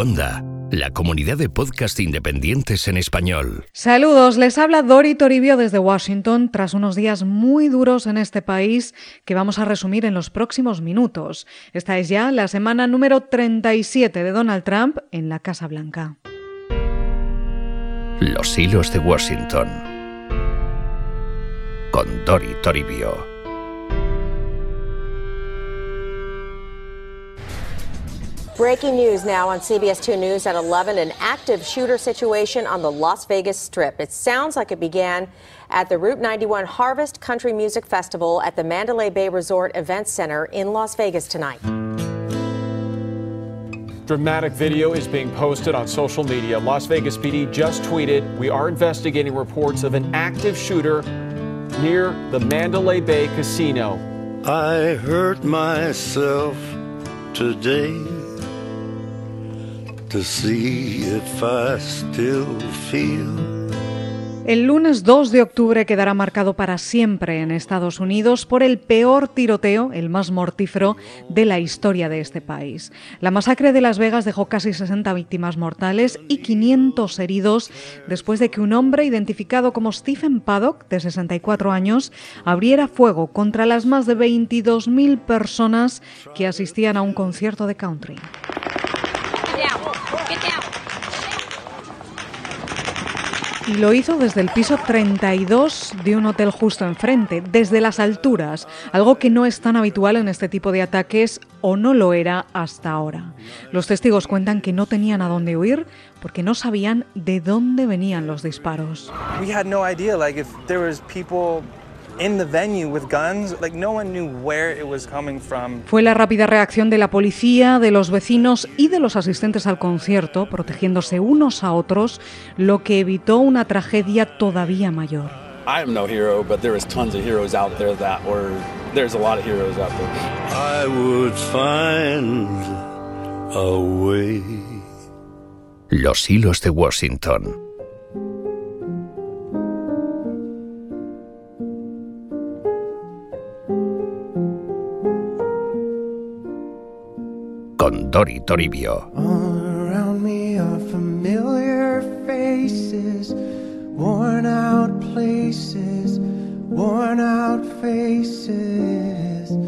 Onda, la comunidad de podcast independientes en español. Saludos, les habla Dori Toribio desde Washington tras unos días muy duros en este país que vamos a resumir en los próximos minutos. Esta es ya la semana número 37 de Donald Trump en la Casa Blanca. Los hilos de Washington. Con Dori Toribio. Breaking news now on CBS 2 News at 11 an active shooter situation on the Las Vegas Strip. It sounds like it began at the Route 91 Harvest Country Music Festival at the Mandalay Bay Resort Event Center in Las Vegas tonight. Dramatic video is being posted on social media. Las Vegas PD just tweeted We are investigating reports of an active shooter near the Mandalay Bay Casino. I hurt myself today El lunes 2 de octubre quedará marcado para siempre en Estados Unidos por el peor tiroteo, el más mortífero, de la historia de este país. La masacre de Las Vegas dejó casi 60 víctimas mortales y 500 heridos después de que un hombre identificado como Stephen Paddock, de 64 años, abriera fuego contra las más de 22.000 personas que asistían a un concierto de country. Y lo hizo desde el piso 32 de un hotel justo enfrente, desde las alturas, algo que no es tan habitual en este tipo de ataques o no lo era hasta ahora. Los testigos cuentan que no tenían a dónde huir porque no sabían de dónde venían los disparos. We had no idea like if there was people in the venue with guns, like no one knew where it was coming from. Fue la rápida reacción de la policía, de los vecinos y de los asistentes al concierto, protegiéndose unos a otros, lo que evitó una tragedia todavía mayor. I am no hero, Dori Toribio. All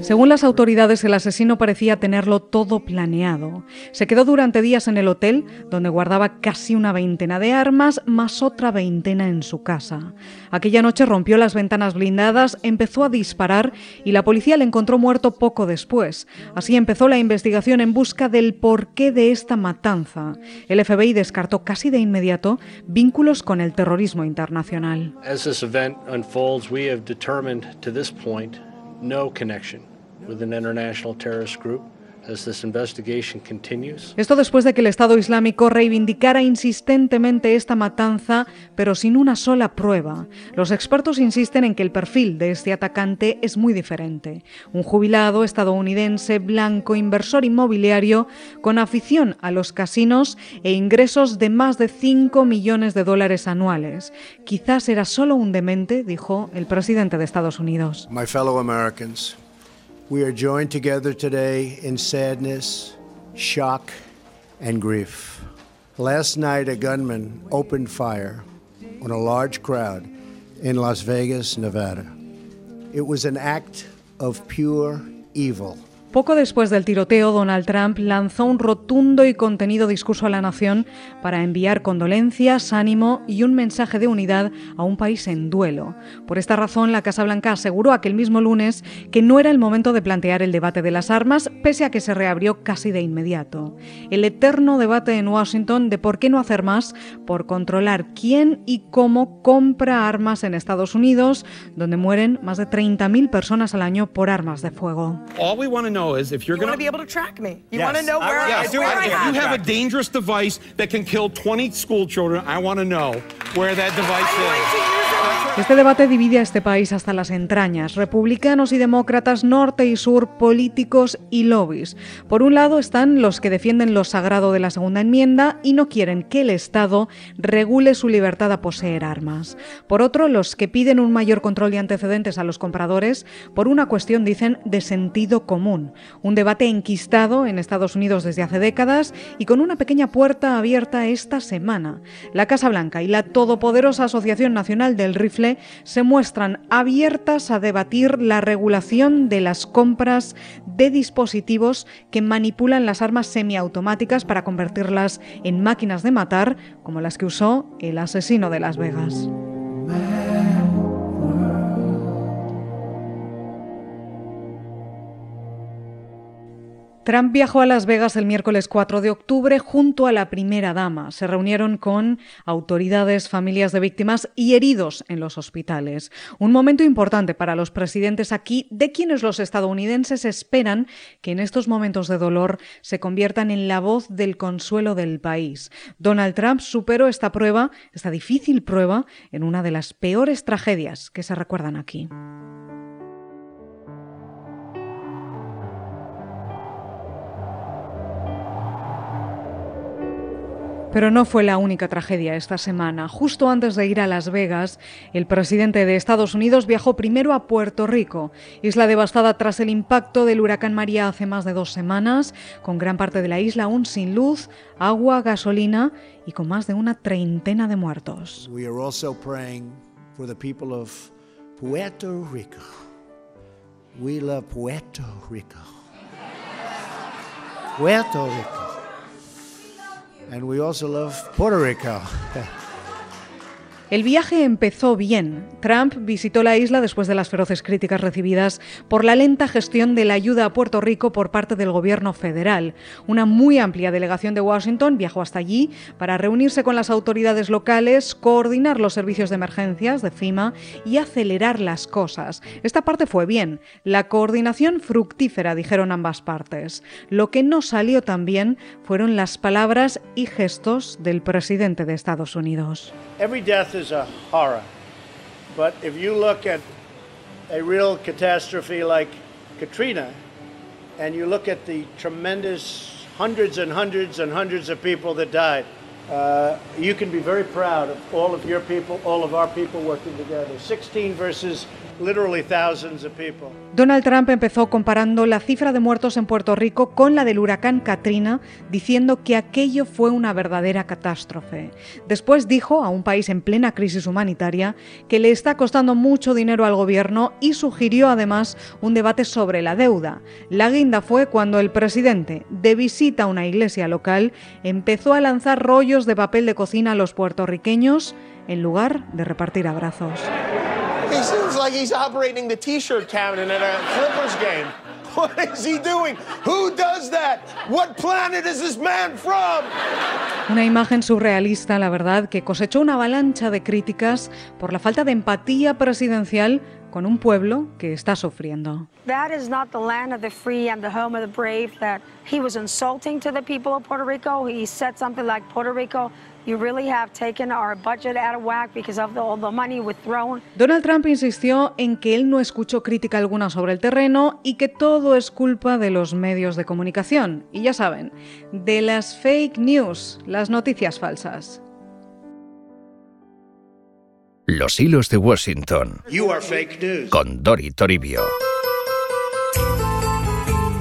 Según las autoridades, el asesino parecía tenerlo todo planeado. Se quedó durante días en el hotel, donde guardaba casi una veintena de armas, más otra veintena en su casa. Aquella noche rompió las ventanas blindadas, empezó a disparar y la policía le encontró muerto poco después. Así empezó la investigación en busca del porqué de esta matanza. El FBI descartó casi de inmediato vínculos con el terrorismo internacional. As this event unfolds, we have determined to this point no connection with an international terrorist group. As this investigation continues. Esto después de que el Estado Islámico reivindicara insistentemente esta matanza, pero sin una sola prueba. Los expertos insisten en que el perfil de este atacante es muy diferente. Un jubilado estadounidense blanco, inversor inmobiliario, con afición a los casinos e ingresos de más de 5 millones de dólares anuales. Quizás era solo un demente, dijo el presidente de Estados Unidos. My fellow Americans, we are joined together today in sadness, shock, and grief. Last night, a gunman opened fire on a large crowd in Las Vegas, Nevada. It was an act of pure evil. Poco después del tiroteo, Donald Trump lanzó un rotundo y contenido discurso a la nación para enviar condolencias, ánimo y un mensaje de unidad a un país en duelo. Por esta razón, la Casa Blanca aseguró aquel mismo lunes que no era el momento de plantear el debate de las armas, pese a que se reabrió casi de inmediato. El eterno debate en Washington de por qué no hacer más por controlar quién y cómo compra armas en Estados Unidos, donde mueren más de 30.000 personas al año por armas de fuego. Is if you're You going want to be able to track me. You Yes. want to know where I, Yes. where I if am. you have a dangerous device that can kill 20 school children, I want to know where that device is. Este debate divide a este país hasta las entrañas. Republicanos y demócratas, norte y sur, políticos y lobbies. Por un lado están los que defienden lo sagrado de la segunda enmienda y no quieren que el Estado regule su libertad a poseer armas. Por otro, los que piden un mayor control y antecedentes a los compradores por una cuestión, dicen, de sentido común. Un debate enquistado en Estados Unidos desde hace décadas y con una pequeña puerta abierta esta semana. La Casa Blanca y la todopoderosa Asociación Nacional del Rifle se muestran abiertas a debatir la regulación de las compras de dispositivos que manipulan las armas semiautomáticas para convertirlas en máquinas de matar, como las que usó el asesino de Las Vegas. Trump viajó a Las Vegas el miércoles 4 de octubre junto a la primera dama. Se reunieron con autoridades, familias de víctimas y heridos en los hospitales. Un momento importante para los presidentes aquí, de quienes los estadounidenses esperan que en estos momentos de dolor se conviertan en la voz del consuelo del país. Donald Trump superó esta prueba, esta difícil prueba, en una de las peores tragedias que se recuerdan aquí. Pero no fue la única tragedia esta semana. Justo antes de ir a Las Vegas, el presidente de Estados Unidos viajó primero a Puerto Rico, isla devastada tras el impacto del huracán María hace más de dos semanas, con gran parte de la isla aún sin luz, agua, gasolina y con más de una treintena de muertos. We are also praying for the people of Puerto Rico. We love Puerto Rico. Puerto Rico. And we also love Puerto Rico. El viaje empezó bien. Trump visitó la isla después de las feroces críticas recibidas por la lenta gestión de la ayuda a Puerto Rico por parte del gobierno federal. Una muy amplia delegación de Washington viajó hasta allí para reunirse con las autoridades locales, coordinar los servicios de emergencias de FIMA y acelerar las cosas. Esta parte fue bien. La coordinación fructífera, dijeron ambas partes. Lo que no salió tan bien fueron las palabras y gestos del presidente de Estados Unidos. is a horror. But if you look at a real catastrophe like Katrina, and you look at the tremendous hundreds and hundreds and hundreds of people that died, uh, you can be very proud of all of your people, all of our people working together. 16 versus Donald Trump empezó comparando la cifra de muertos en Puerto Rico con la del huracán Katrina, diciendo que aquello fue una verdadera catástrofe. Después dijo a un país en plena crisis humanitaria que le está costando mucho dinero al gobierno y sugirió además un debate sobre la deuda. La guinda fue cuando el presidente, de visita a una iglesia local, empezó a lanzar rollos de papel de cocina a los puertorriqueños en lugar de repartir abrazos. He seems like he's operating the T-shirt cabinet at a Clippers game. What is he doing? Who does that? What planet is this man from? Una imagen surrealista, la verdad, que cosechó una avalancha de críticas por la falta de empatía presidencial con un pueblo que está sufriendo. That is not the land of the free and the home of the brave. That he was insulting to the people of Puerto Rico. He said something like Puerto Rico Donald Trump insistió en que él no escuchó crítica alguna sobre el terreno y que todo es culpa de los medios de comunicación. Y ya saben, de las fake news, las noticias falsas. Los hilos de Washington. Con Dori Toribio.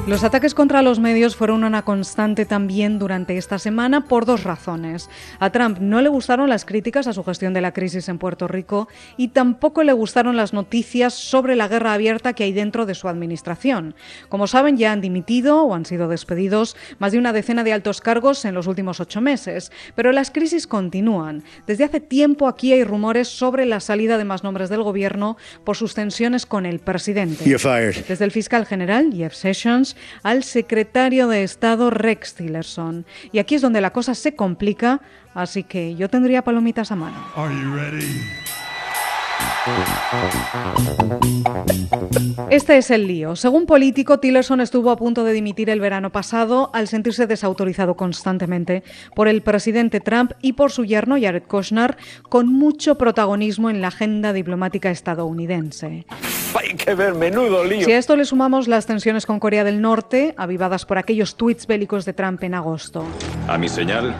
Los ataques contra los medios fueron una constante también durante esta semana por dos razones. A Trump no le gustaron las críticas a su gestión de la crisis en Puerto Rico y tampoco le gustaron las noticias sobre la guerra abierta que hay dentro de su administración. Como saben, ya han dimitido o han sido despedidos más de una decena de altos cargos en los últimos ocho meses, pero las crisis continúan. Desde hace tiempo aquí hay rumores sobre la salida de más nombres del gobierno por sus tensiones con el presidente. Desde el fiscal general, Jeff Sessions, al secretario de Estado Rex Tillerson. Y aquí es donde la cosa se complica, así que yo tendría palomitas a mano. Este es el lío. Según Político, Tillerson estuvo a punto de dimitir el verano pasado al sentirse desautorizado constantemente por el presidente Trump y por su yerno Jared Kushner, con mucho protagonismo en la agenda diplomática estadounidense. Hay que ver, menudo lío. Si a esto le sumamos las tensiones con Corea del Norte, avivadas por aquellos tweets bélicos de Trump en agosto. A mi señal,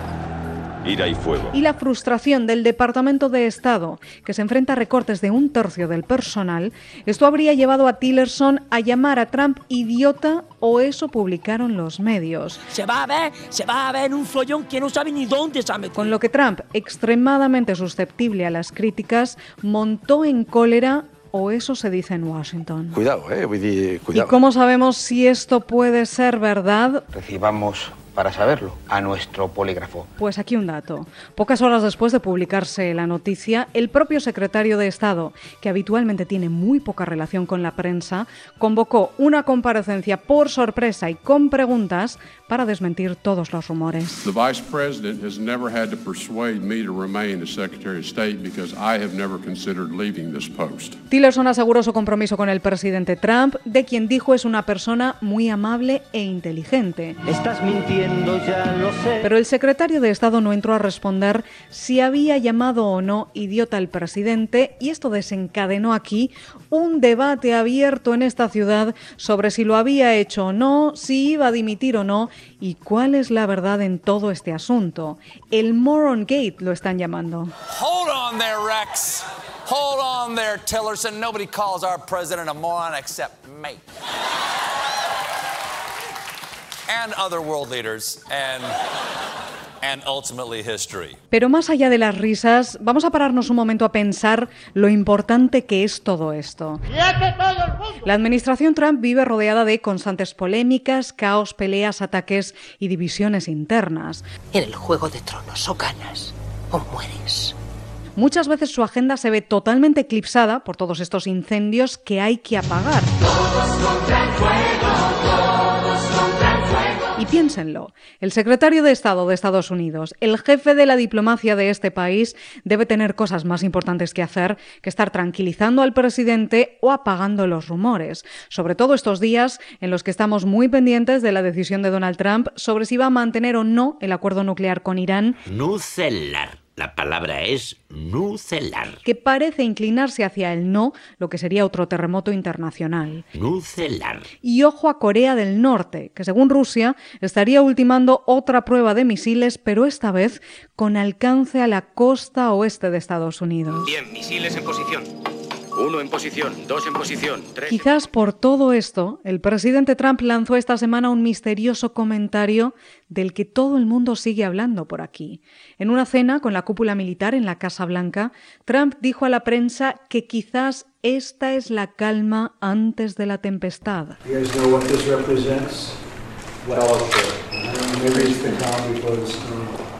ira y fuego. Y la frustración del Departamento de Estado, que se enfrenta a recortes de un tercio del personal, esto habría llevado a Tillerson a llamar a Trump idiota o eso publicaron los medios. Se va a ver, se va a ver un follón que no sabe ni dónde se ha metido. Con lo que Trump, extremadamente susceptible a las críticas, montó en cólera o eso se dice en Washington. Cuidado, eh, cuidado. ¿Y cómo sabemos si esto puede ser verdad? Recibamos para saberlo a nuestro polígrafo. Pues aquí un dato. Pocas horas después de publicarse la noticia, el propio secretario de Estado, que habitualmente tiene muy poca relación con la prensa, convocó una comparecencia por sorpresa y con preguntas para desmentir todos los rumores. The Vice President has never had to persuade me to remain as Secretary of State because I have never considered leaving this post. Tillerson aseguró su compromiso con el presidente Trump, de quien dijo es una persona muy amable e inteligente. Estás mintiendo, ya lo sé. Pero el secretario de Estado no entró a responder si había llamado o no idiota al presidente y esto desencadenó aquí un debate abierto en esta ciudad sobre si lo había hecho o no, si iba a dimitir o no ¿Y cuál es la verdad en todo este asunto? El Moron Gate lo están llamando. Hold on there, Rex. Hold on there, Tillerson. Nobody calls our president a moron except me. And other world leaders. And. Pero más allá de las risas, vamos a pararnos un momento a pensar lo importante que es todo esto. La administración Trump vive rodeada de constantes polémicas, caos, peleas, ataques y divisiones internas. En el juego de tronos o ganas o mueres. Muchas veces su agenda se ve totalmente eclipsada por todos estos incendios que hay que apagar. Y piénsenlo, el secretario de Estado de Estados Unidos, el jefe de la diplomacia de este país, debe tener cosas más importantes que hacer que estar tranquilizando al presidente o apagando los rumores, sobre todo estos días en los que estamos muy pendientes de la decisión de Donald Trump sobre si va a mantener o no el acuerdo nuclear con Irán. La palabra es nucelar. Que parece inclinarse hacia el no, lo que sería otro terremoto internacional. Nucelar. Y ojo a Corea del Norte, que según Rusia estaría ultimando otra prueba de misiles, pero esta vez con alcance a la costa oeste de Estados Unidos. Bien, misiles en posición. Uno en posición, dos en posición, tres. Quizás por todo esto, el presidente Trump lanzó esta semana un misterioso comentario del que todo el mundo sigue hablando por aquí. En una cena con la cúpula militar en la Casa Blanca, Trump dijo a la prensa que quizás esta es la calma antes de la tempestad.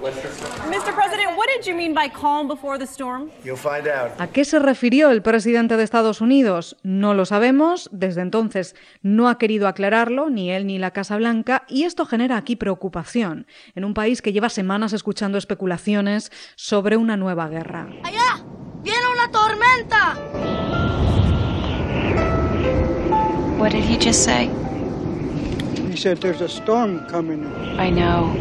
Mr. President, what did you mean by calm before the storm? You'll find out. ¿A qué se refirió el presidente de Estados Unidos? No lo sabemos, desde entonces no ha querido aclararlo, ni él ni la Casa Blanca, y esto genera aquí preocupación, en un país que lleva semanas escuchando especulaciones sobre una nueva guerra. ¡Allá! ¡Viene una tormenta! What did he just say? He said there's a storm coming. I know.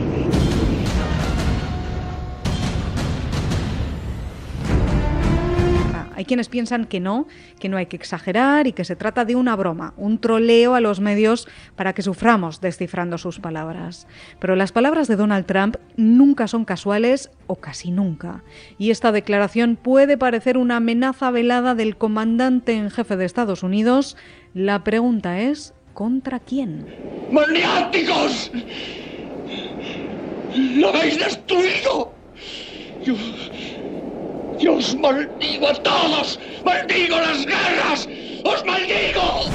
Quienes piensan que no, que no hay que exagerar y que se trata de una broma, un troleo a los medios para que suframos descifrando sus palabras. Pero las palabras de Donald Trump nunca son casuales o casi nunca. Y esta declaración puede parecer una amenaza velada del comandante en jefe de Estados Unidos. La pregunta es, ¿contra quién? ¡Maniáticos! ¡Lo habéis destruido! Yo... ¡Yo os maldigo a todos! ¡Maldigo las guerras! ¡Os maldigo!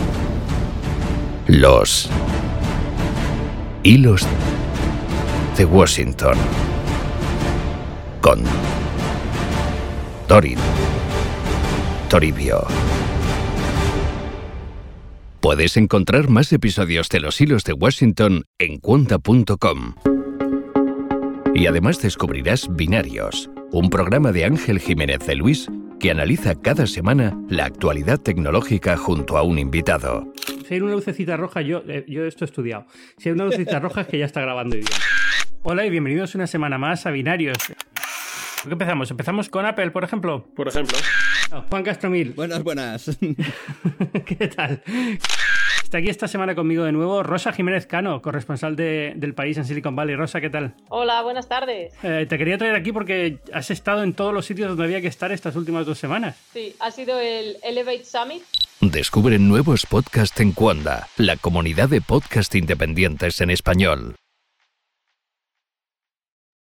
Los hilos de Washington con Dorin Toribio. Puedes encontrar más episodios de Los hilos de Washington en cuenta.com. Y además descubrirás Binarios un programa de Ángel Jiménez de Luis que analiza cada semana la actualidad tecnológica junto a un invitado. Si hay una lucecita roja, yo, eh, yo esto he estudiado. Si hay una lucecita roja es que ya está grabando bien. Hola y bienvenidos una semana más a Binarios. ¿Por qué empezamos? ¿Empezamos con Apple, por ejemplo? Por ejemplo. Juan Castromil. Buenas, buenas. ¿Qué tal? Está aquí esta semana conmigo de nuevo Rosa Jiménez Cano, corresponsal de- del país en Silicon Valley. Rosa, ¿qué tal? Hola, buenas tardes. Eh, te quería traer aquí porque has estado en todos los sitios donde había que estar estas últimas dos semanas. Sí, ha sido el Elevate Summit. Descubre nuevos podcasts en Cuanda, la comunidad de podcast independientes en español.